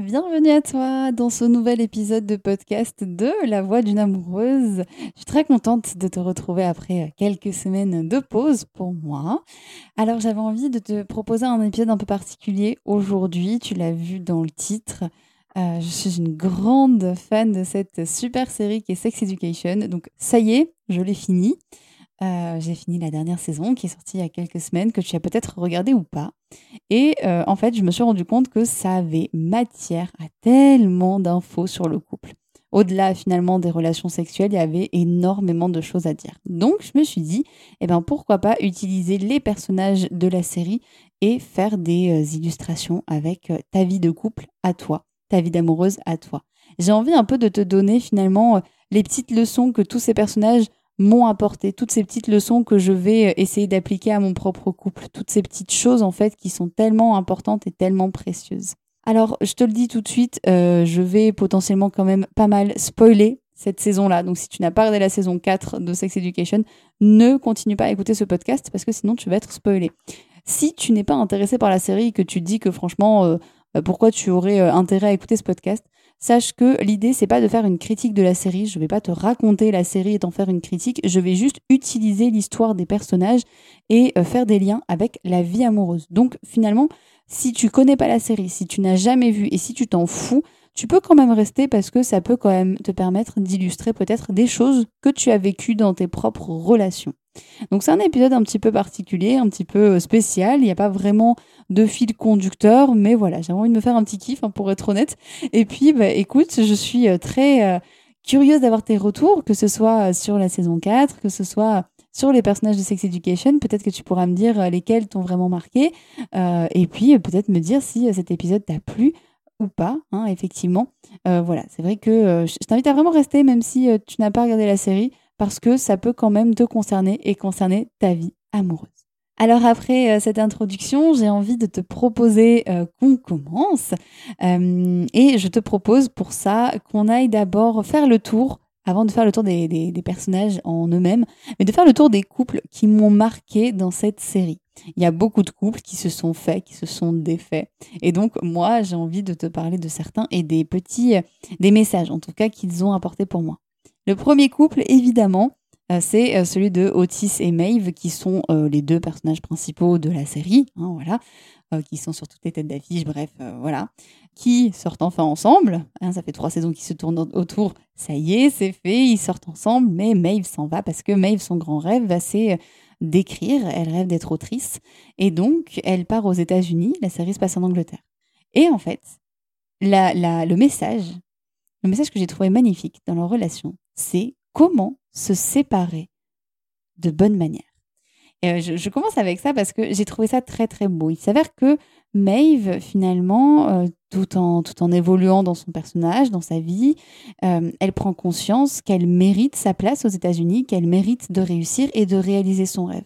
Bienvenue à toi dans ce nouvel épisode de podcast de La Voix d'une amoureuse. Je suis très contente de te retrouver après quelques semaines de pause pour moi. Alors j'avais envie de te proposer un épisode un peu particulier aujourd'hui. Tu l'as vu dans le titre. Euh, je suis une grande fan de cette super série qui est Sex Education. Donc ça y est, je l'ai fini. Euh, j'ai fini la dernière saison qui est sortie il y a quelques semaines, que tu as peut-être regardé ou pas. Et euh, en fait, je me suis rendu compte que ça avait matière à tellement d'infos sur le couple. Au-delà finalement des relations sexuelles, il y avait énormément de choses à dire. Donc je me suis dit, eh ben pourquoi pas utiliser les personnages de la série et faire des euh, illustrations avec ta vie de couple à toi, ta vie d'amoureuse à toi. J'ai envie un peu de te donner finalement les petites leçons que tous ces personnages m'ont apporté, toutes ces petites leçons que je vais euh, essayer d'appliquer à mon propre couple, toutes ces petites choses en fait qui sont tellement importantes et tellement précieuses. Alors, je te le dis tout de suite, euh, je vais potentiellement quand même pas mal spoiler cette saison-là. Donc, si tu n'as pas regardé la saison 4 de Sex Education, ne continue pas à écouter ce podcast parce que sinon tu vas être spoilé. Si tu n'es pas intéressé par la série et que tu dis que franchement, euh, pourquoi tu aurais intérêt à écouter ce podcast, Sache que l'idée, c'est pas de faire une critique de la série. Je vais pas te raconter la série et t'en faire une critique. Je vais juste utiliser l'histoire des personnages et euh, faire des liens avec la vie amoureuse. Donc, finalement, si tu connais pas la série, si tu n'as jamais vu et si tu t'en fous, tu peux quand même rester parce que ça peut quand même te permettre d'illustrer peut-être des choses que tu as vécues dans tes propres relations. Donc c'est un épisode un petit peu particulier, un petit peu euh, spécial. Il n'y a pas vraiment de fil conducteur, mais voilà, j'ai envie de me faire un petit kiff hein, pour être honnête. Et puis, bah, écoute, je suis euh, très euh, curieuse d'avoir tes retours, que ce soit sur la saison 4, que ce soit sur les personnages de Sex Education. Peut-être que tu pourras me dire lesquels t'ont vraiment marqué. et puis, peut-être me dire si cet épisode t'a plu ou pas, hein, effectivement. voilà, c'est vrai que je t'invite à vraiment rester, même si tu n'as pas regardé la série parce que ça peut quand même te concerner et concerner ta vie amoureuse. Alors après euh, cette introduction, j'ai envie de te proposer euh, qu'on commence euh, et je te propose pour ça qu'on aille d'abord faire le tour, avant de faire le tour des, des personnages en eux-mêmes, mais de faire le tour des couples qui m'ont marqué dans cette série. Il y a beaucoup de couples qui se sont faits, qui se sont défaits. Et donc, moi, j'ai envie de te parler de certains et des petits, des messages, en tout cas, qu'ils ont apportés pour moi. Le premier couple, évidemment, euh, c'est euh, celui de Otis et Maeve, qui sont euh, les deux personnages principaux de la série, hein, voilà, qui sont sur toutes les têtes d'affiche, bref, voilà, qui sortent enfin ensemble. Hein, ça fait trois saisons qu'ils se tournent autour, ça y est, c'est fait, ils sortent ensemble, mais Maeve s'en va parce que Maeve, son grand rêve, c'est d'écrire, elle rêve d'être autrice, et donc elle part aux États-Unis, la série se passe en Angleterre. Et en fait, le message, le message que j'ai trouvé magnifique dans leur relation, c'est comment se séparer de bonne manière. Et euh, je, commence avec ça parce que j'ai trouvé ça très très beau. Il s'avère que Maeve, finalement, euh, tout, en, tout en évoluant dans son personnage, dans sa vie, euh, elle prend conscience qu'elle mérite sa place aux États-Unis, qu'elle mérite de réussir et de réaliser son rêve.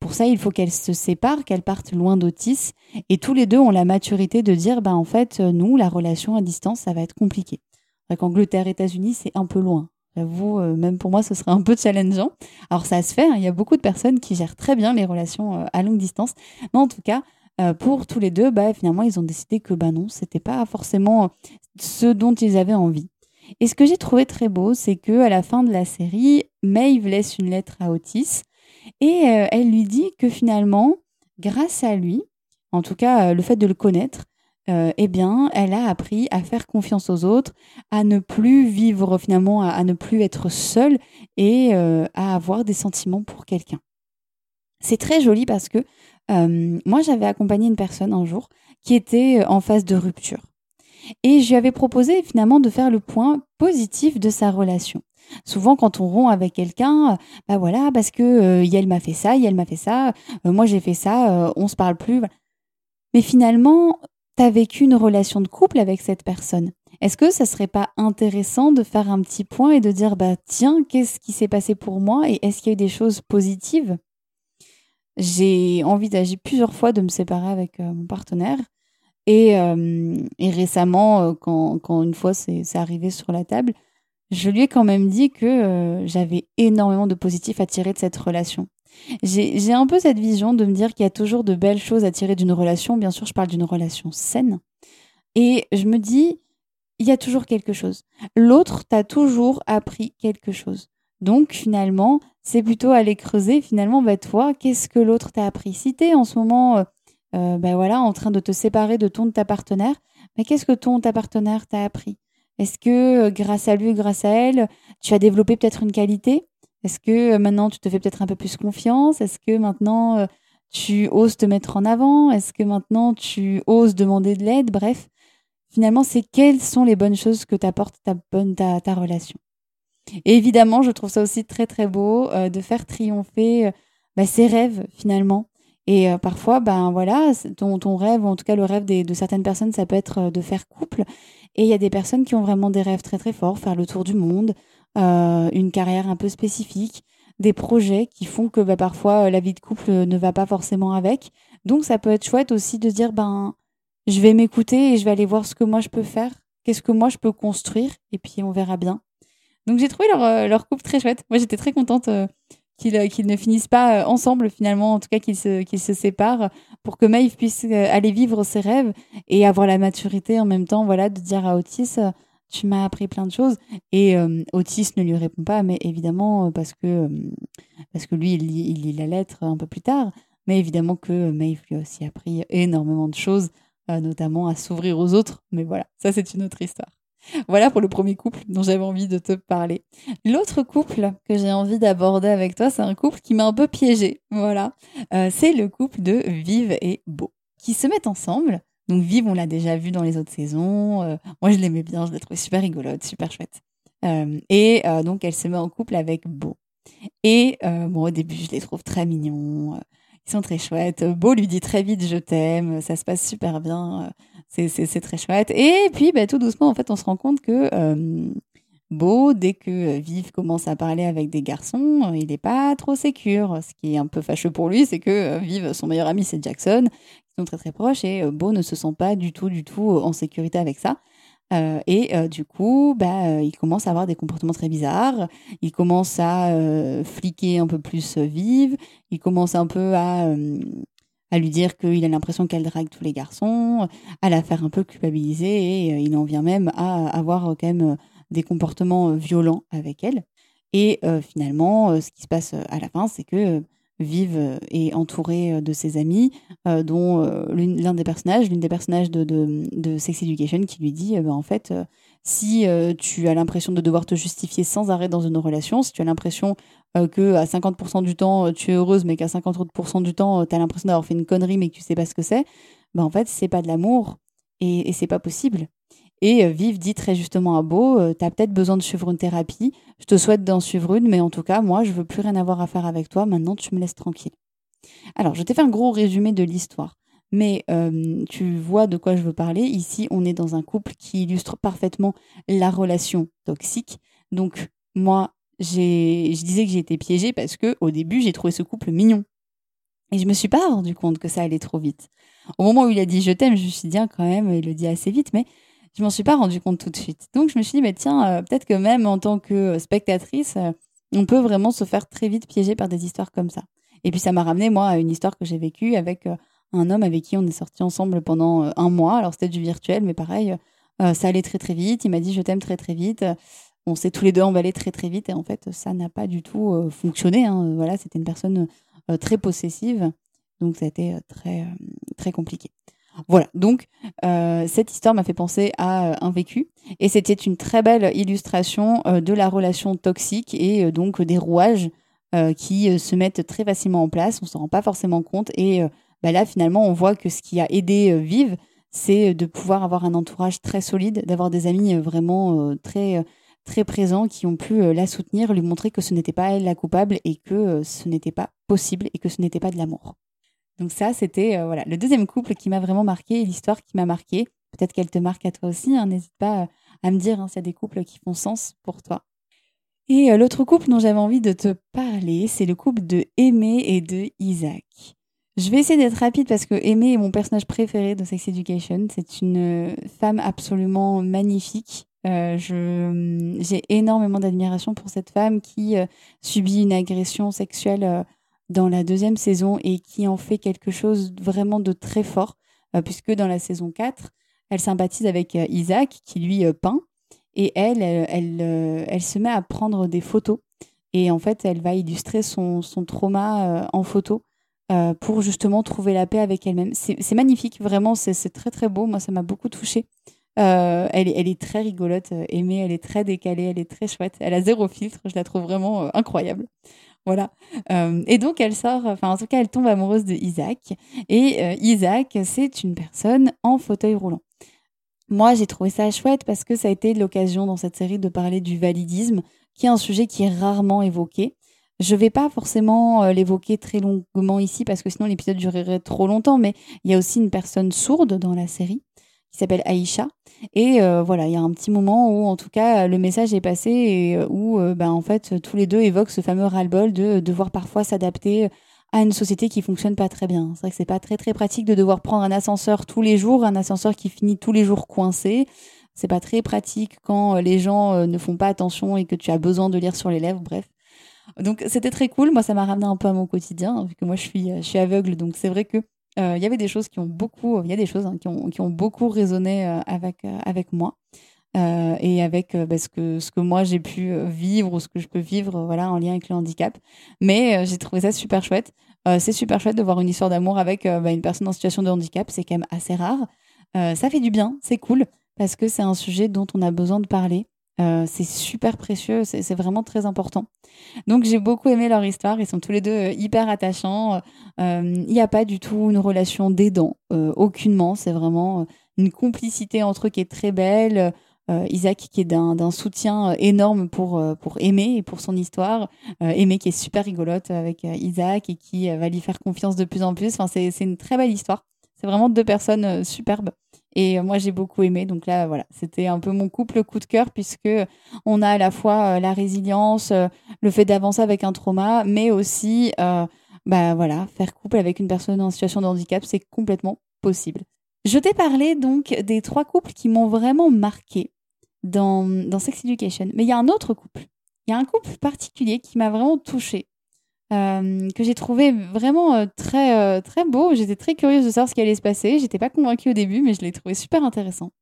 Pour ça, il faut qu'elle se sépare, qu'elle parte loin d'Otis. Et tous les deux ont la maturité de dire, bah, en fait, nous, la relation à distance, ça va être compliqué. Angleterre, États-Unis, c'est un peu loin. J'avoue, euh, même pour moi, ce serait un peu challengeant. Alors ça se fait, hein, il y a beaucoup de personnes qui gèrent très bien les relations euh, à longue distance. Mais en tout cas, euh, pour tous les deux, bah, finalement, ils ont décidé que bah non, c'était pas forcément ce dont ils avaient envie. Et ce que j'ai trouvé très beau, c'est que à la fin de la série, Maeve laisse une lettre à Otis et elle lui dit que finalement, grâce à lui, en tout cas le fait de le connaître, euh, eh bien, elle a appris à faire confiance aux autres, à ne plus vivre finalement, à, ne plus être seule et euh, à avoir des sentiments pour quelqu'un. C'est très joli parce que euh, moi, j'avais accompagné une personne un jour qui était en phase de rupture. Et je lui avais proposé finalement de faire le point positif de sa relation. Souvent, quand on rompt avec quelqu'un, bah voilà, parce que elle m'a fait ça, elle m'a fait ça, moi j'ai fait ça, on se parle plus. Mais finalement, tu as vécu une relation de couple avec cette personne. Est-ce que ça serait pas intéressant de faire un petit point et de dire bah tiens, qu'est-ce qui s'est passé pour moi et est-ce qu'il y a eu des choses positives? J'ai envisagé plusieurs fois de me séparer avec euh, mon partenaire et, euh, récemment, euh, quand, quand, une fois c'est arrivé sur la table, je lui ai quand même dit que j'avais énormément de positifs à tirer de cette relation. J'ai un peu cette vision de me dire qu'il y a toujours de belles choses à tirer d'une relation. Bien sûr, je parle d'une relation saine. Et je me dis, il y a toujours quelque chose. L'autre t'a toujours appris quelque chose. Donc finalement, c'est plutôt aller creuser. Finalement, bah, toi, qu'est-ce que l'autre t'a appris? Si tu es en ce moment, euh, euh, bah, voilà, en train de te séparer de ton de ta partenaire, mais qu'est-ce que ton ta partenaire t'a appris? Est-ce que euh, grâce à lui, grâce à elle, tu as développé peut-être une qualité? Est-ce que euh, maintenant tu te fais peut-être un peu plus confiance? Est-ce que maintenant euh, tu oses te mettre en avant? Est-ce que maintenant tu oses demander de l'aide? Bref, finalement, c'est quelles sont les bonnes choses que t'apporte ta, bonne, ta, ta relation. Et évidemment, je trouve ça aussi très très beau euh, de faire triompher bah, ses rêves finalement. Et parfois, ben voilà, ton, ton rêve, ou en tout cas le rêve de certaines personnes, ça peut être de faire couple. Et il y a des personnes qui ont vraiment des rêves très très forts, faire le tour du monde, euh, une carrière un peu spécifique, des projets qui font que bah, parfois euh, la vie de couple euh, ne va pas forcément avec. Donc ça peut être chouette aussi de dire ben je vais m'écouter et je vais aller voir ce que moi je peux faire, qu'est-ce que moi je peux construire et puis on verra bien. Donc j'ai trouvé leur, leur couple très chouette. Moi j'étais très contente qu'ils ne finissent pas ensemble finalement, en tout cas qu'ils se, se séparent pour que Maeve puisse aller vivre ses rêves et avoir la maturité en même temps voilà de dire à Otis tu m'as appris plein de choses. Et euh, Otis ne lui répond pas, mais évidemment, euh, parce que, euh, parce que lui, il lit, la lettre un peu plus tard. Mais évidemment que Maeve lui a aussi appris énormément de choses, notamment à s'ouvrir aux autres. Mais voilà, ça, c'est une autre histoire. Voilà pour le premier couple dont j'avais envie de te parler. L'autre couple que j'ai envie d'aborder avec toi, c'est un couple qui m'a un peu piégé. Voilà, c'est le couple de Vive et Beau, qui se mettent ensemble donc Vive, on l'a déjà vu dans les autres saisons. Euh, moi, je l'aimais bien, je l'ai trouvé super rigolote, super chouette. Euh, et euh, donc, elle se met en couple avec Beau. Et bon, au début, je les trouve très mignons. ils sont très chouettes. Beau lui dit très vite je t'aime. Ça se passe super bien. c'est très chouette. Et puis, bah, tout doucement, en fait, on se rend compte que Beau, dès que Vive commence à parler avec des garçons, il n'est pas trop sécure. Ce qui est un peu fâcheux pour lui, c'est que Vive, son meilleur ami, c'est Jackson, sont très très proches et euh, Beau ne se sent pas du tout du tout euh, en sécurité avec ça. Euh, et du coup, bah, il commence à avoir des comportements très bizarres. Il commence à fliquer un peu plus vive. Il commence un peu à, à lui dire qu'il a l'impression qu'elle drague tous les garçons, à la faire un peu culpabiliser. Et il en vient même à avoir quand même des comportements violents avec elle. Et finalement, ce qui se passe à la fin, c'est que Vive et entourée euh, de ses amis, euh, dont euh, l'un des personnages, des personnages de, Sex Education, qui lui dit bah, en fait, si tu as l'impression de devoir te justifier sans arrêt dans une relation, si tu as l'impression que à 50% du temps tu es heureuse, mais qu'à 50% du temps tu as l'impression d'avoir fait une connerie mais que tu sais pas ce que c'est, ben en fait c'est pas de l'amour et, et c'est pas possible. Et Vive dit très justement à Beau, tu as peut-être besoin de suivre une thérapie, je te souhaite d'en suivre une, mais en tout cas, moi, je veux plus rien avoir à faire avec toi, maintenant tu me laisses tranquille. Alors, je t'ai fait un gros résumé de l'histoire, mais tu vois de quoi je veux parler. Ici, on est dans un couple qui illustre parfaitement la relation toxique. Donc, moi, j'ai, je disais que j'ai été piégée parce que au début, j'ai trouvé ce couple mignon. Et je me suis pas rendu compte que ça allait trop vite. Au moment où il a dit je t'aime, je me suis dit ah, quand même, il le dit assez vite, mais je m'en suis pas rendu compte tout de suite. Donc je me suis dit, mais tiens, euh, peut-être que même en tant que spectatrice, euh, on peut vraiment se faire très vite piéger par des histoires comme ça. Et puis ça m'a ramené, moi, à une histoire que j'ai vécue avec euh, un homme avec qui on est sorti ensemble pendant un mois. Alors c'était du virtuel, mais pareil, ça allait très très vite. Il m'a dit, je t'aime très très vite. On s'est tous les deux emballés très très vite. Et en fait, ça n'a pas du tout fonctionné. Hein. Voilà, c'était une personne très possessive. Donc ça a été très, très compliqué. Voilà, donc euh, cette histoire m'a fait penser à euh, un vécu. Et c'était une très belle illustration euh, de la relation toxique et donc des rouages qui se mettent très facilement en place, on s'en rend pas forcément compte. Et bah là finalement on voit que ce qui a aidé Vive, c'est de pouvoir avoir un entourage très solide, d'avoir des amis vraiment très très présents qui ont pu la soutenir, lui montrer que ce n'était pas elle la coupable et que ce n'était pas possible et que ce n'était pas de l'amour. Donc ça, c'était euh, le deuxième couple qui m'a vraiment marqué et l'histoire qui m'a marqué. Peut-être qu'elle te marque à toi aussi. Hein, n'hésite pas euh, à me dire hein, des couples qui font sens pour toi. Et euh, l'autre couple dont j'avais envie de te parler, c'est le couple de Aimé et de Isaac. Je vais essayer d'être rapide parce que Aimé est mon personnage préféré de Sex Education. C'est une femme absolument magnifique. je, j'ai énormément d'admiration pour cette femme qui subit une agression sexuelle dans la deuxième saison et qui en fait quelque chose vraiment de très fort, euh, puisque dans la saison 4, elle sympathise avec euh, Isaac, qui lui euh, peint, et elle, elle, elle, se met à prendre des photos. Et en fait, elle va illustrer son, son trauma en photo pour justement trouver la paix avec elle-même. C'est magnifique, vraiment, c'est très très beau. Moi, ça m'a beaucoup touchée. elle, elle, est très rigolote, aimée, elle est très décalée, elle est très chouette. Elle a zéro filtre, je la trouve vraiment incroyable. Voilà. Euh, et donc elle sort, enfin en tout cas elle tombe amoureuse de Isaac. Et euh, Isaac, c'est une personne en fauteuil roulant. Moi j'ai trouvé ça chouette parce que ça a été l'occasion dans cette série de parler du validisme, qui est un sujet qui est rarement évoqué. Je vais pas forcément euh, l'évoquer très longuement ici parce que sinon l'épisode durerait trop longtemps, mais il y a aussi une personne sourde dans la série qui s'appelle Aïcha. Et euh, voilà, il y a un petit moment où, en tout cas, le message est passé et euh, où, euh, ben, en fait, tous les deux évoquent ce fameux ras-le-bol de devoir parfois s'adapter à une société qui fonctionne pas très bien. C'est vrai que c'est pas très très pratique de devoir prendre un ascenseur tous les jours, un ascenseur qui finit tous les jours coincé. C'est pas très pratique quand les gens ne font pas attention et que tu as besoin de lire sur les lèvres. Bref. Donc c'était très cool. Moi, ça m'a ramené un peu à mon quotidien, vu que moi je suis, je suis aveugle. Donc c'est vrai que il y avait des choses qui ont beaucoup, il y a des choses hein, qui, ont, qui ont beaucoup résonné euh, avec, euh, avec moi. et avec bah, ce, que, ce que moi j'ai pu vivre ou ce que je peux vivre voilà, en lien avec le handicap. Mais j'ai trouvé ça super chouette. c'est super chouette de voir une histoire d'amour avec bah, une personne en situation de handicap. C'est quand même assez rare. ça fait du bien, c'est cool, parce que c'est un sujet dont on a besoin de parler. Euh, c'est super précieux, c'est vraiment très important. Donc j'ai beaucoup aimé leur histoire, ils sont tous les deux euh, hyper attachants. Euh, il n'y a pas du tout une relation d'aidant, aucunement. C'est vraiment une complicité entre eux qui est très belle. Isaac qui est d'un soutien énorme pour, pour Aimé et pour son histoire. Aimé qui est super rigolote avec Isaac et qui va lui faire confiance de plus en plus. Enfin, c'est une très belle histoire. C'est vraiment deux personnes superbes. Et euh, moi, j'ai beaucoup aimé. Donc là, voilà, c'était un peu mon couple coup de cœur puisque on a à la fois euh, la résilience, euh, le fait d'avancer avec un trauma, mais aussi, bah voilà, faire couple avec une personne en situation de handicap, c'est complètement possible. Je t'ai parlé donc des trois couples qui m'ont vraiment marqué dans, dans Sex Education. Mais il y a un autre couple. Il y a un couple particulier qui m'a vraiment touchée euh, que j'ai trouvé vraiment euh, très, euh, très beau. J'étais très curieuse de savoir ce qui allait se passer. J'étais pas convaincue au début, mais je l'ai trouvé super intéressant.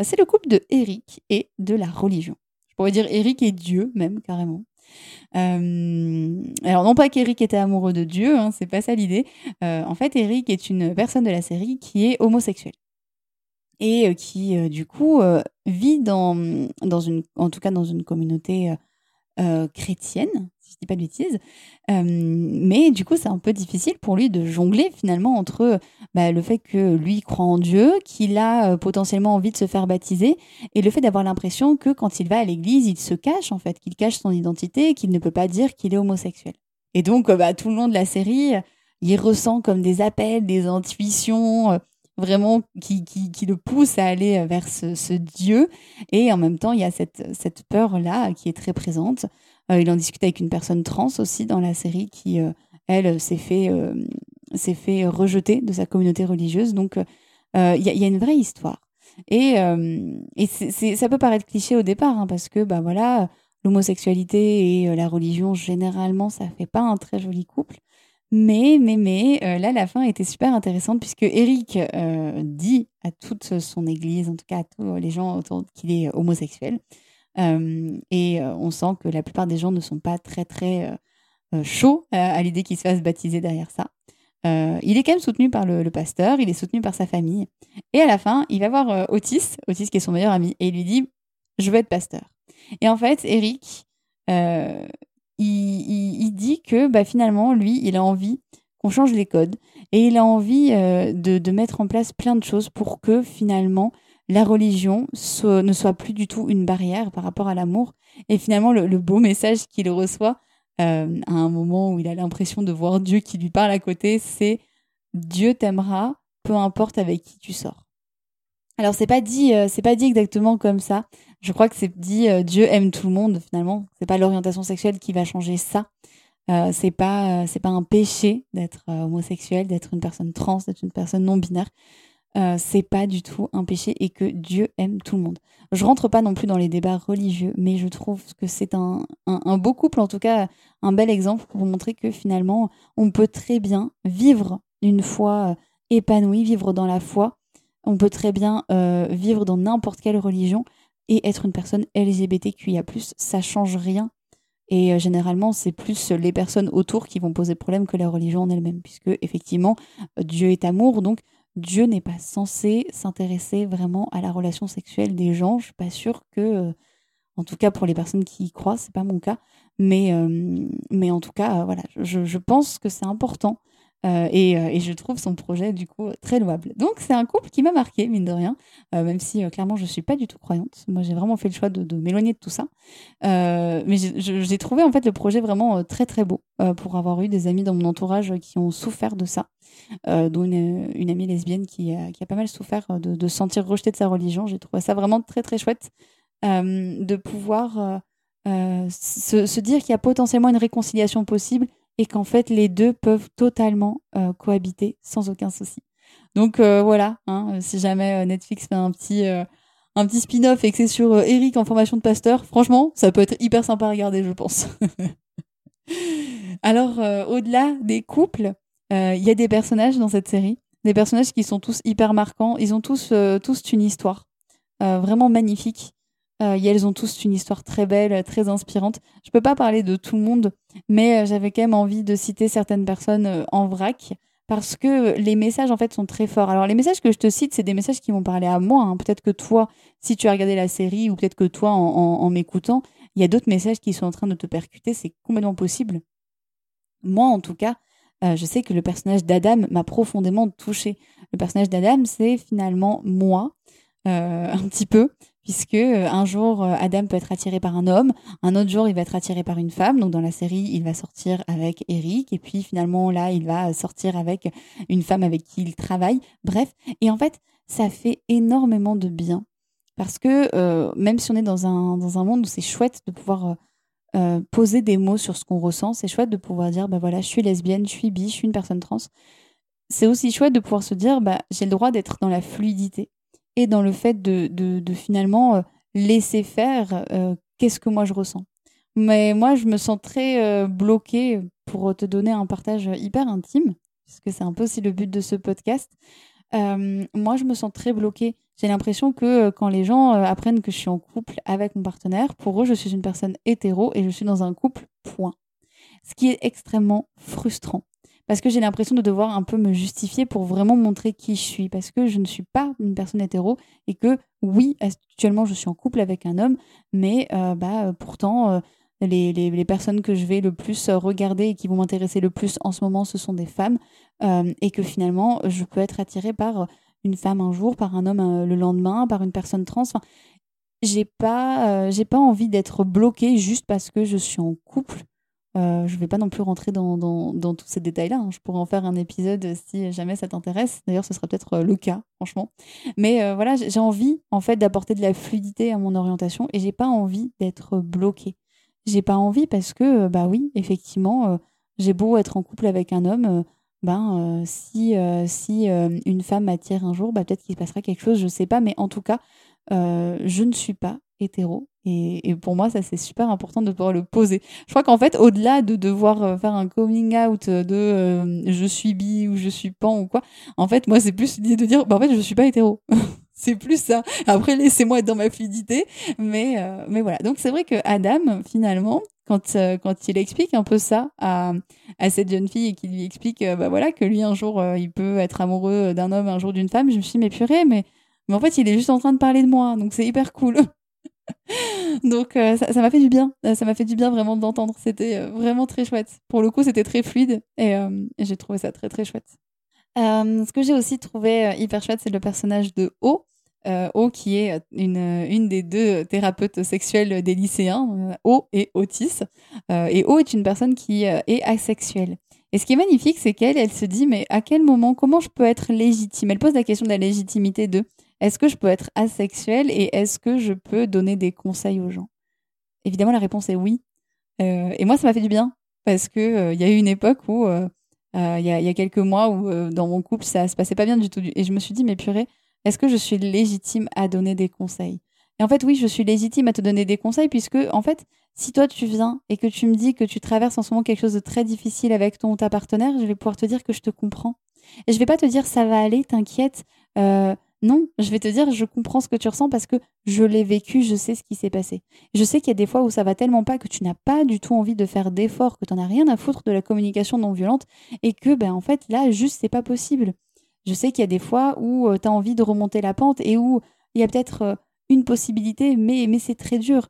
C'est le couple de Eric et de la religion. Je pourrais dire Eric et Dieu, même, carrément. alors, non pas qu'Eric était amoureux de Dieu, hein, c'est pas ça l'idée. en fait, Eric est une personne de la série qui est homosexuelle. et qui du coup vit dans, dans une, en tout cas dans une communauté chrétienne, je dis pas de bêtises. mais du coup, c'est un peu difficile pour lui de jongler finalement entre bah, le fait que lui croit en Dieu, qu'il a potentiellement envie de se faire baptiser, et le fait d'avoir l'impression que quand il va à l'église, il se cache en fait, qu'il cache son identité, qu'il ne peut pas dire qu'il est homosexuel. Et donc, bah, tout le long de la série, il ressent comme des appels, des intuitions vraiment qui, le poussent à aller vers ce, Dieu. Et en même temps, il y a cette, cette peur-là qui est très présente. Euh, il en discute avec une personne trans aussi dans la série qui, euh, elle, s'est fait, euh, s'est fait rejeter de sa communauté religieuse. Donc, il y, a une vraie histoire. Et, et ça peut paraître cliché au départ, hein, parce que bah, voilà, l'homosexualité et la religion, généralement, ça fait pas un très joli couple. Mais, mais, mais, là, la fin était super intéressante puisque Eric dit à toute son église, en tout cas à tous les gens autour qu'il est homosexuel. Euh, et euh, on sent que la plupart des gens ne sont pas très, très euh, chauds à l'idée qu'il se fasse baptiser derrière ça. il est quand même soutenu par le, pasteur, il est soutenu par sa famille. Et à la fin, il va voir Otis, Otis qui est son meilleur ami, et il lui dit Je veux être pasteur. Et en fait, Eric, il, dit que bah, finalement, lui, il a envie qu'on change les codes et il a envie de, mettre en place plein de choses pour que finalement la religion ne soit plus du tout une barrière par rapport à l'amour. Et finalement, le, beau message qu'il reçoit euh, à un moment où il a l'impression de voir Dieu qui lui parle à côté, c'est Dieu t'aimera, peu importe avec qui tu sors. Alors c'est pas dit, euh, c'est pas dit exactement comme ça. Je crois que c'est dit euh, Dieu aime tout le monde finalement. C'est pas l'orientation sexuelle qui va changer ça. c'est pas, c'est pas un péché d'être homosexuel, d'être une personne trans, d'être une personne non binaire. Euh, c'est pas du tout un péché et que Dieu aime tout le monde. Je rentre pas non plus dans les débats religieux, mais je trouve que c'est un, beau couple, en tout cas un bel exemple pour montrer que finalement on peut très bien vivre une foi euh, épanouie, vivre dans la foi. On peut très bien euh, vivre dans n'importe quelle religion et être une personne LGBTQIA+, ça change rien. Et généralement, c'est plus les personnes autour qui vont poser problème que la religion en elle-même, puisque effectivement, Dieu est amour, donc Dieu n'est pas censé s'intéresser vraiment à la relation sexuelle des gens. Je suis pas sûre que, euh, en tout cas pour les personnes qui y croient, c'est pas mon cas. Mais, euh, en tout cas, euh, voilà, je, pense que c'est important et, et, je trouve son projet du coup très louable. Donc c'est un couple qui m'a marqué, mine de rien, même si clairement je suis pas du tout croyante. Moi j'ai vraiment fait le choix de, m'éloigner de tout ça. mais j'ai trouvé en fait le projet vraiment très très beau pour avoir eu des amis dans mon entourage qui ont souffert de ça. Euh, dont une, amie lesbienne qui a, pas mal souffert de, de se sentir rejetée de sa religion. J'ai trouvé ça vraiment très très chouette euh, de pouvoir euh, se, dire qu'il y a potentiellement une réconciliation possible et qu'en fait les deux peuvent totalement cohabiter sans aucun souci. Donc voilà, hein, si jamais Netflix fait un petit un petit spin-off et que c'est sur Eric en formation de pasteur, franchement, ça peut être hyper sympa à regarder, je pense. Alors, au-delà des couples, euh, il y a des personnages dans cette série, des personnages qui sont tous hyper marquants. Ils ont tous, euh, tous une histoire euh, vraiment magnifique. Elles ont tous une histoire très belle, très inspirante. Je peux pas parler de tout le monde, mais j'avais quand même envie de citer certaines personnes en vrac parce que les messages en fait sont très forts. Alors les messages que je te cite, c'est des messages qui m'ont parlé à moi. Hein. Peut-être que toi, si tu as regardé la série, ou peut-être que toi, en, en m'écoutant, il y a d'autres messages qui sont en train de te percuter. C'est complètement possible. Moi, en tout cas, euh, je sais que le personnage d'Adam m'a profondément touchée. Le personnage d'Adam, c'est finalement moi, euh, un petit peu, puisque euh, un jour Adam peut être attiré par un homme, un autre jour il va être attiré par une femme. Donc dans la série, il va sortir avec Eric, et puis finalement là, il va sortir avec une femme avec qui il travaille. Bref, et en fait, ça fait énormément de bien. Parce que même si on est dans un, dans un monde où c'est chouette de pouvoir euh, poser des mots sur ce qu'on ressent. C'est chouette de pouvoir dire, bah voilà, je suis lesbienne, je suis bi, je suis une personne trans. C'est aussi chouette de pouvoir se dire, bah, j'ai le droit d'être dans la fluidité et dans le fait de, finalement euh, laisser faire euh, qu'est-ce que moi je ressens. Mais moi, je me sens très bloquée pour te donner un partage hyper intime, puisque c'est un peu aussi le but de ce podcast. moi, je me sens très bloquée j'ai l'impression que euh, quand les gens euh, apprennent que je suis en couple avec mon partenaire, pour eux, je suis une personne hétéro et je suis dans un couple, point. Ce qui est extrêmement frustrant. Parce que j'ai l'impression de devoir un peu me justifier pour vraiment montrer qui je suis, parce que je ne suis pas une personne hétéro et que oui, actuellement je suis en couple avec un homme, mais euh, bah, pourtant euh, les, personnes que je vais le plus regarder et qui vont m'intéresser le plus en ce moment, ce sont des femmes, euh, et que finalement je peux être attirée par une femme un jour, par un homme le lendemain, par une personne trans. J'ai pas, j'ai pas envie d'être bloquée juste parce que je suis en couple euh, je ne vais pas non plus rentrer dans, tous ces détails-là. Hein. Je pourrais en faire un épisode si jamais ça t'intéresse. D'ailleurs, ce sera peut-être euh, le cas, franchement. Mais euh, voilà, j'ai envie en fait d'apporter de la fluidité à mon orientation et j'ai pas envie d'être bloquée. J'ai pas envie parce que, bah oui, effectivement, j'ai beau être en couple avec un homme, ben si une femme m'attire un jour, bah peut-être qu'il se passera quelque chose, je sais pas. Mais en tout cas, je ne suis pas hétéro. Et, pour moi, ça, c'est super important de pouvoir le poser. Je crois qu'en fait, au-delà de devoir euh, faire un coming out de euh, je suis bi ou je suis pan ou quoi, en fait, moi, c'est plus l'idée de dire, bah, en fait, je suis pas hétéro. c'est plus ça. Après, laissez-moi être dans ma fluidité. Mais, euh, mais voilà. Donc, c'est vrai que Adam, finalement, quand, quand il explique un peu ça à, à cette jeune fille et qu'il lui explique bah voilà, que lui, un jour, il peut être amoureux d'un homme, un jour d'une femme, je me suis dit, mais purée, mais, mais en fait, il est juste en train de parler de moi. Donc, c'est hyper cool. Donc euh, ça m'a fait du bien, euh, ça m'a fait du bien vraiment d'entendre. C'était euh, vraiment très chouette. Pour le coup, c'était très fluide et, j'ai trouvé ça très très chouette. ce que j'ai aussi trouvé hyper chouette, c'est le personnage de O. O qui est une, une des deux thérapeutes sexuelles des lycéens, O et Otis. et O est une personne qui est asexuelle. Et ce qui est magnifique, c'est qu'elle, elle se dit, mais à quel moment, comment je peux être légitime? Elle pose la question de la légitimité de est-ce que je peux être asexuelle et est-ce que je peux donner des conseils aux gens? Évidemment, la réponse est oui. Euh, et moi, ça m'a fait du bien parce que euh, il y a eu une époque où euh, il y, a, quelques mois où dans mon couple ça se passait pas bien du tout et je me suis dit mais purée, est-ce que je suis légitime à donner des conseils? Et en fait, oui, je suis légitime à te donner des conseils puisque en fait, si toi tu viens et que tu me dis que tu traverses en ce moment quelque chose de très difficile avec ton ou ta partenaire, je vais pouvoir te dire que je te comprends. Et je vais pas te dire ça va aller, t'inquiète. Non, je vais te dire, je comprends ce que tu ressens parce que je l'ai vécu, je sais ce qui s'est passé. Je sais qu'il y a des fois où ça va tellement pas que tu n'as pas du tout envie de faire d'efforts, que tu n'en as rien à foutre de la communication non violente et que, ben, en fait, là, juste, c'est pas possible. Je sais qu'il y a des fois où euh, tu as envie de remonter la pente et où il y a peut-être euh, une possibilité, mais, mais c'est très dur.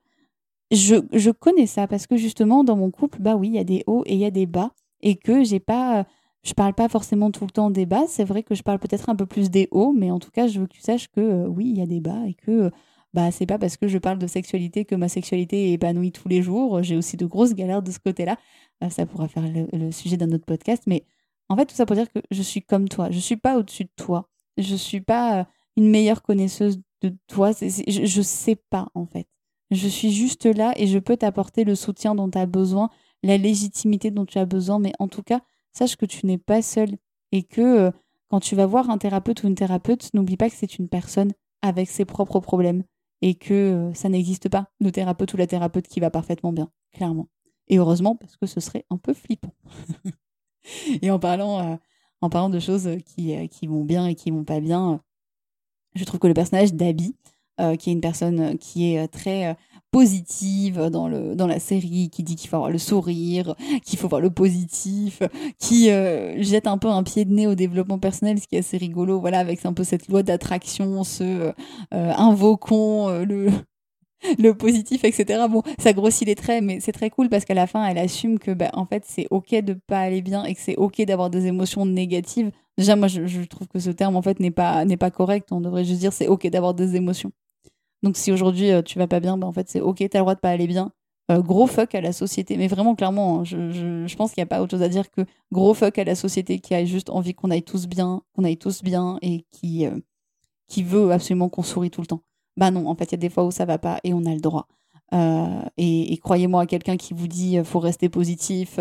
Je, je connais ça parce que justement, dans mon couple, bah oui, il y a des hauts et il y a des bas et que j'ai pas je parle pas forcément tout le temps des bas. C'est vrai que je parle peut-être un peu plus des hauts, mais en tout cas, je veux que tu saches que euh, oui, il y a des bas et que euh, bah c'est pas parce que je parle de sexualité que ma sexualité est épanouie tous les jours. J'ai aussi de grosses galères de ce côté-là. Euh, ça pourra faire le, sujet d'un autre podcast, mais en fait, tout ça pour dire que je suis comme toi. Je suis pas au-dessus de toi. Je suis pas une meilleure connaisseuse de toi. je, je sais pas en fait. Je suis juste là et je peux t'apporter le soutien dont tu as besoin, la légitimité dont tu as besoin, mais en tout cas sache que tu n'es pas seul et que euh, quand tu vas voir un thérapeute ou une thérapeute, n'oublie pas que c'est une personne avec ses propres problèmes et que euh, ça n'existe pas, le thérapeute ou la thérapeute qui va parfaitement bien, clairement. Et heureusement, parce que ce serait un peu flippant. et en parlant, euh, en parlant de choses qui, qui vont bien et qui vont pas bien, je trouve que le personnage d'Abby, qui est une personne qui est très positive dans, le, dans la série, qui dit qu'il faut avoir le sourire, qu'il faut voir le positif, qui euh, jette un peu un pied de nez au développement personnel, ce qui est assez rigolo, voilà, avec un peu cette loi d'attraction, ce euh, invoquons euh, le, le positif, etc. Bon, ça grossit les traits, mais c'est très cool parce qu'à la fin, elle assume que, bah, en fait, c'est ok de pas aller bien et que c'est ok d'avoir des émotions négatives. Déjà, moi, je, je, trouve que ce terme, en fait, n'est pas, n'est pas correct. On devrait juste dire c'est ok d'avoir des émotions. Donc si aujourd'hui euh, tu vas pas bien, bah, en fait c'est ok, t'as le droit de pas aller bien. Euh, gros fuck à la société, mais vraiment clairement, hein, je, pense qu'il n'y a pas autre chose à dire que gros fuck à la société qui a juste envie qu'on aille tous bien, qu'on aille tous bien et qui, euh, qui veut absolument qu'on sourit tout le temps. Bah non, en fait il y a des fois où ça va pas et on a le droit. et, et croyez-moi, quelqu'un qui vous dit faut rester positif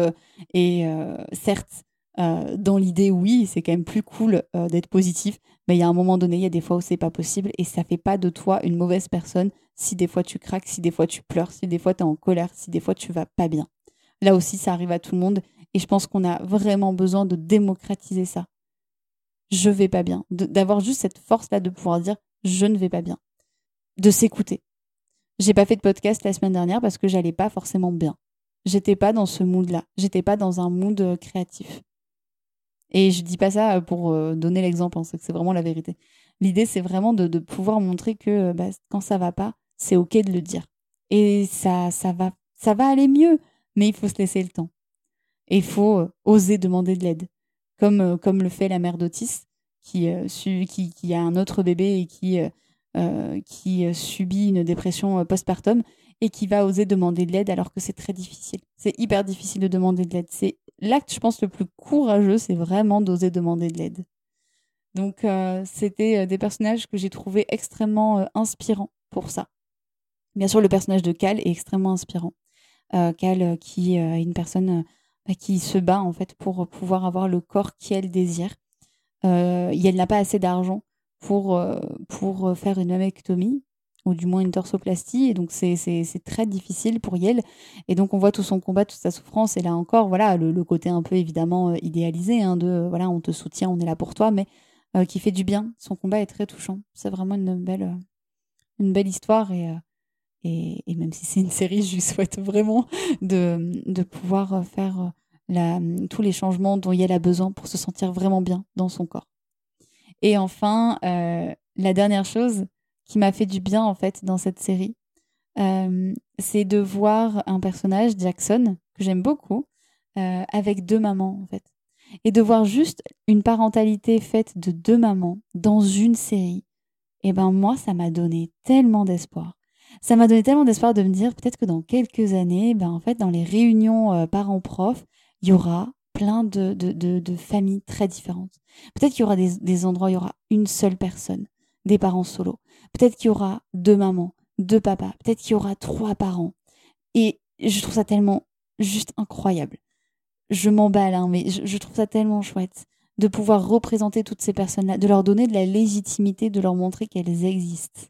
et certes dans l'idée, oui, c'est quand même plus cool d'être positif, mais il y a un moment donné, il y a des fois où c'est pas possible et ça fait pas de toi une mauvaise personne si des fois tu craques, si des fois tu pleures, si des fois tu es en colère, si des fois tu vas pas bien. Là aussi, ça arrive à tout le monde et je pense qu'on a vraiment besoin de démocratiser ça. Je vais pas bien, d'avoir juste cette force-là de pouvoir dire je ne vais pas bien, de s'écouter. J'ai pas fait de podcast la semaine dernière parce que j'allais pas forcément bien. J'étais pas dans ce mood-là. J'étais pas dans un mood euh, créatif. Et je dis pas ça pour donner l'exemple, hein, c'est vraiment la vérité. L'idée, c'est vraiment de, pouvoir montrer que bah, quand ça va pas, c'est ok de le dire. Et ça, ça va, ça va aller mieux, mais il faut se laisser le temps. Et il faut oser demander de l'aide, comme comme le fait la mère d'Otis, qui a un autre bébé et qui qui subit une dépression postpartum et qui va oser demander de l'aide alors que c'est très difficile. C'est hyper difficile de demander de l'aide. C'est l'acte, je pense, le plus courageux, c'est vraiment d'oser demander de l'aide. Donc, euh, c'était euh, des personnages que j'ai trouvés extrêmement euh, inspirants pour ça. Bien sûr, le personnage de Cal est extrêmement inspirant. Cal, qui est une personne bah, qui se bat en fait pour pouvoir avoir le corps qu'elle désire. elle n'a pas assez d'argent pour, pour faire une mammectomie, ou du moins une torsoplastie. Et donc, c'est très difficile pour Yel. Et donc, on voit tout son combat, toute sa souffrance. Et là encore, voilà, le, côté un peu évidemment euh, idéalisé hein, de voilà, on te soutient, on est là pour toi, mais euh, qui fait du bien. Son combat est très touchant. C'est vraiment une belle, euh, une belle histoire. Et, et, même si c'est une série, je lui souhaite vraiment de, de pouvoir faire la, tous les changements dont Yel a besoin pour se sentir vraiment bien dans son corps. Et enfin, la dernière chose, qui m'a fait du bien en fait dans cette série, euh, c'est de voir un personnage, Jackson, que j'aime beaucoup, euh, avec deux mamans en fait. Et de voir juste une parentalité faite de deux mamans dans une série, et eh ben moi, ça m'a donné tellement d'espoir. Ça m'a donné tellement d'espoir de me dire peut-être que dans quelques années, ben en fait, dans les réunions euh, parents-profs, il y aura plein de, de, de, familles très différentes. Peut-être qu'il y aura des, des endroits où il y aura une seule personne, des parents solo. Peut-être qu'il y aura deux mamans, deux papas, peut-être qu'il y aura trois parents. Et je trouve ça tellement juste incroyable. Je m'emballe, hein, mais je, trouve ça tellement chouette de pouvoir représenter toutes ces personnes-là, de leur donner de la légitimité, de leur montrer qu'elles existent.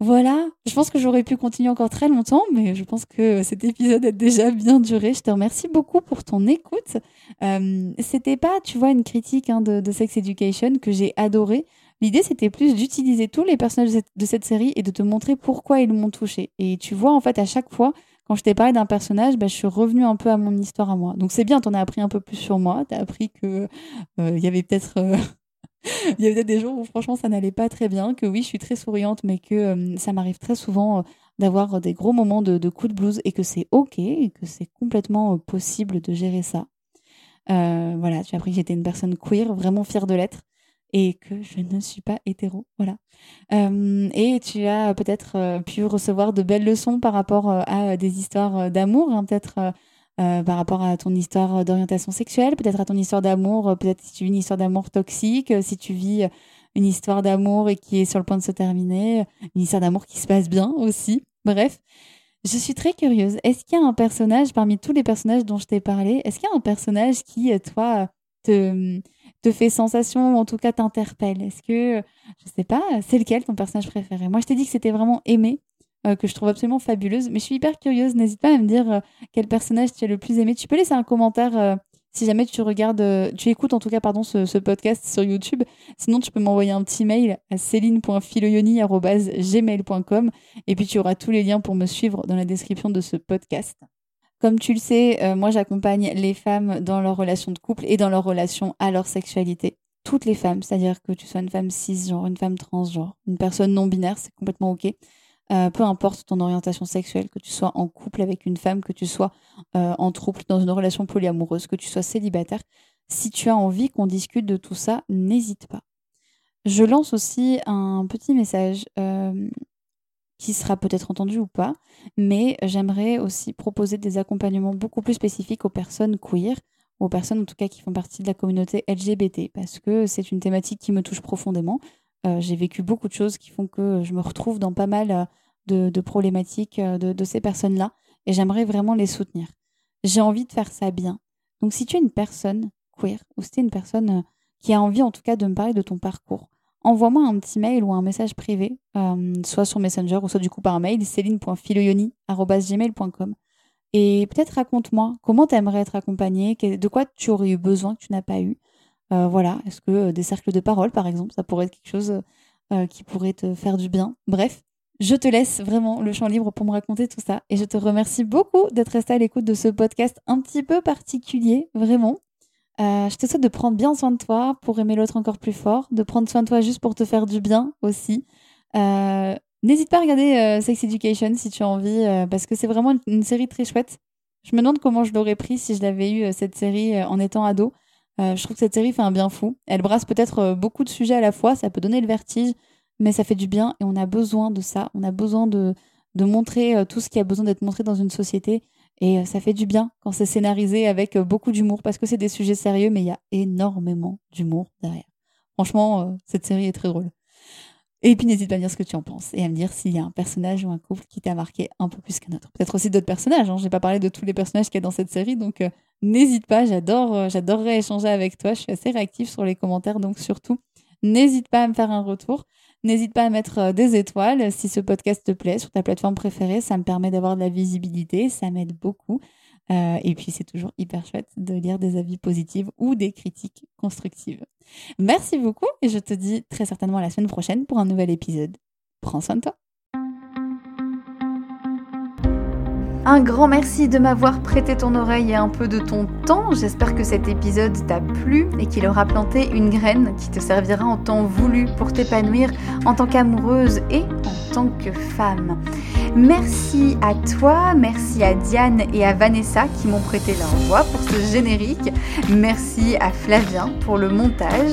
Voilà, je pense que j'aurais pu continuer encore très longtemps, mais je pense que cet épisode a déjà bien duré. Je te remercie beaucoup pour ton écoute. Euh, C'était pas, tu vois, une critique hein, de, de, Sex Education que j'ai adoré. L'idée, c'était plus d'utiliser tous les personnages de cette, série et de te montrer pourquoi ils m'ont touché. Et tu vois, en fait, à chaque fois, quand je t'ai parlé d'un personnage, bah, je suis revenue un peu à mon histoire à moi. Donc c'est bien, t'en as appris un peu plus sur moi. T'as appris que euh, il y avait peut-être euh, y avait peut-être des jours où franchement ça n'allait pas très bien, que oui, je suis très souriante, mais que euh, ça m'arrive très souvent d'avoir des gros moments de, de coups de blues et que c'est ok et que c'est complètement possible de gérer ça. voilà, as appris que j'étais une personne queer, vraiment fière de l'être et que je ne suis pas hétéro. Voilà. Euh, et tu as peut-être euh, pu recevoir de belles leçons par rapport euh, à des histoires d'amour, hein, peut-être par rapport à ton histoire d'orientation sexuelle, peut-être à ton histoire d'amour, peut-être si tu vis une histoire d'amour toxique, si tu vis une histoire d'amour et qui est sur le point de se terminer, une histoire d'amour qui se passe bien aussi. Bref. Je suis très curieuse. Est-ce qu'il y a un personnage parmi tous les personnages dont je t'ai parlé Est-ce qu'il y a un personnage qui, toi, te, te fait sensation en tout cas t'interpelle Est-ce que, je sais pas, c'est lequel ton personnage préféré? Moi, je t'ai dit que c'était vraiment aimé, euh, que je trouve absolument fabuleuse, mais je suis hyper curieuse. N'hésite pas à me dire euh, quel personnage tu as le plus aimé. Tu peux laisser un commentaire euh, si jamais tu regardes, tu écoutes en tout cas pardon ce, podcast sur YouTube. Sinon, tu peux m'envoyer un petit mail à céline.filoyoni.gmail.com et puis tu auras tous les liens pour me suivre dans la description de ce podcast. Comme tu le sais, euh, moi j'accompagne les femmes dans leur relation de couple et dans leur relation à leur sexualité. Toutes les femmes, c'est-à-dire que tu sois une femme cisgenre, une femme transgenre, une personne non binaire, c'est complètement ok. Euh, peu importe ton orientation sexuelle, que tu sois en couple avec une femme, que tu sois euh, en trouble dans une relation polyamoureuse, que tu sois célibataire, si tu as envie qu'on discute de tout ça, n'hésite pas. Je lance aussi un petit message qui sera peut-être entendu ou pas, mais j'aimerais aussi proposer des accompagnements beaucoup plus spécifiques aux personnes queer, aux personnes en tout cas qui font partie de la communauté LGBT, parce que c'est une thématique qui me touche profondément. Euh, j'ai vécu beaucoup de choses qui font que je me retrouve dans pas mal euh, de, problématiques euh, de, de ces personnes-là, et j'aimerais vraiment les soutenir. J'ai envie de faire ça bien. Donc si tu es une personne queer, ou si tu es une personne qui a envie en tout cas de me parler de ton parcours, envoie-moi un petit mail ou un message privé, euh, soit sur Messenger ou soit du coup par mail, céline.filoyoni.gmail.com. Et peut-être raconte-moi comment tu aimerais être accompagnée, de quoi tu aurais eu besoin que tu n'as pas eu. Euh, voilà, est-ce que euh, des cercles de parole, par exemple, ça pourrait être quelque chose qui pourrait te faire du bien. Bref, je te laisse vraiment le champ libre pour me raconter tout ça. Et je te remercie beaucoup d'être resté à l'écoute de ce podcast un petit peu particulier, vraiment. Euh, je te souhaite de prendre bien soin de toi pour aimer l'autre encore plus fort, de prendre soin de toi juste pour te faire du bien aussi. Euh, n'hésite pas à regarder euh, Sex Education si tu as envie, parce que c'est vraiment une, série très chouette. Je me demande comment je l'aurais pris si je l'avais eu cette série en étant ado. je trouve que cette série fait un bien fou. Elle brasse peut-être beaucoup de sujets à la fois, ça peut donner le vertige, mais ça fait du bien et on a besoin de ça. On a besoin de, de montrer tout ce qui a besoin d'être montré dans une société. Et euh, ça fait du bien quand c'est scénarisé avec euh, beaucoup d'humour, parce que c'est des sujets sérieux, mais il y a énormément d'humour derrière. Franchement, euh, cette série est très drôle. Et puis n'hésite pas à me dire ce que tu en penses et à me dire s'il y a un personnage ou un couple qui t'a marqué un peu plus qu'un autre. Peut-être aussi d'autres personnages. Hein. Je n'ai pas parlé de tous les personnages qu'il y a dans cette série, donc n'hésite pas. J'adore, j'adorerais échanger avec toi. Je suis assez réactive sur les commentaires, donc surtout n'hésite pas à me faire un retour. N'hésite pas à mettre euh, des étoiles si ce podcast te plaît sur ta plateforme préférée. Ça me permet d'avoir de la visibilité, ça m'aide beaucoup. Euh, et puis c'est toujours hyper chouette de lire des avis positifs ou des critiques constructives. Merci beaucoup et je te dis très certainement à la semaine prochaine pour un nouvel épisode. Prends soin de toi. Un grand merci de m'avoir prêté ton oreille et un peu de ton temps. J'espère que cet épisode t'a plu et qu'il aura planté une graine qui te servira en temps voulu pour t'épanouir en tant qu'amoureuse et en tant que femme. Merci à toi, merci à Diane et à Vanessa qui m'ont prêté leur voix pour ce générique. Merci à Flavien pour le montage.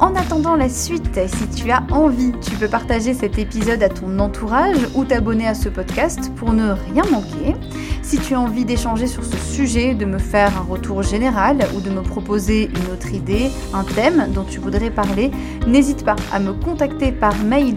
En attendant la suite, si tu as envie, tu peux partager cet épisode à ton entourage ou t'abonner à ce podcast pour ne rien manquer. Si tu as envie d'échanger sur ce sujet, de me faire un retour général ou de me proposer une autre idée, un thème dont tu voudrais parler, n'hésite pas à me contacter par mail.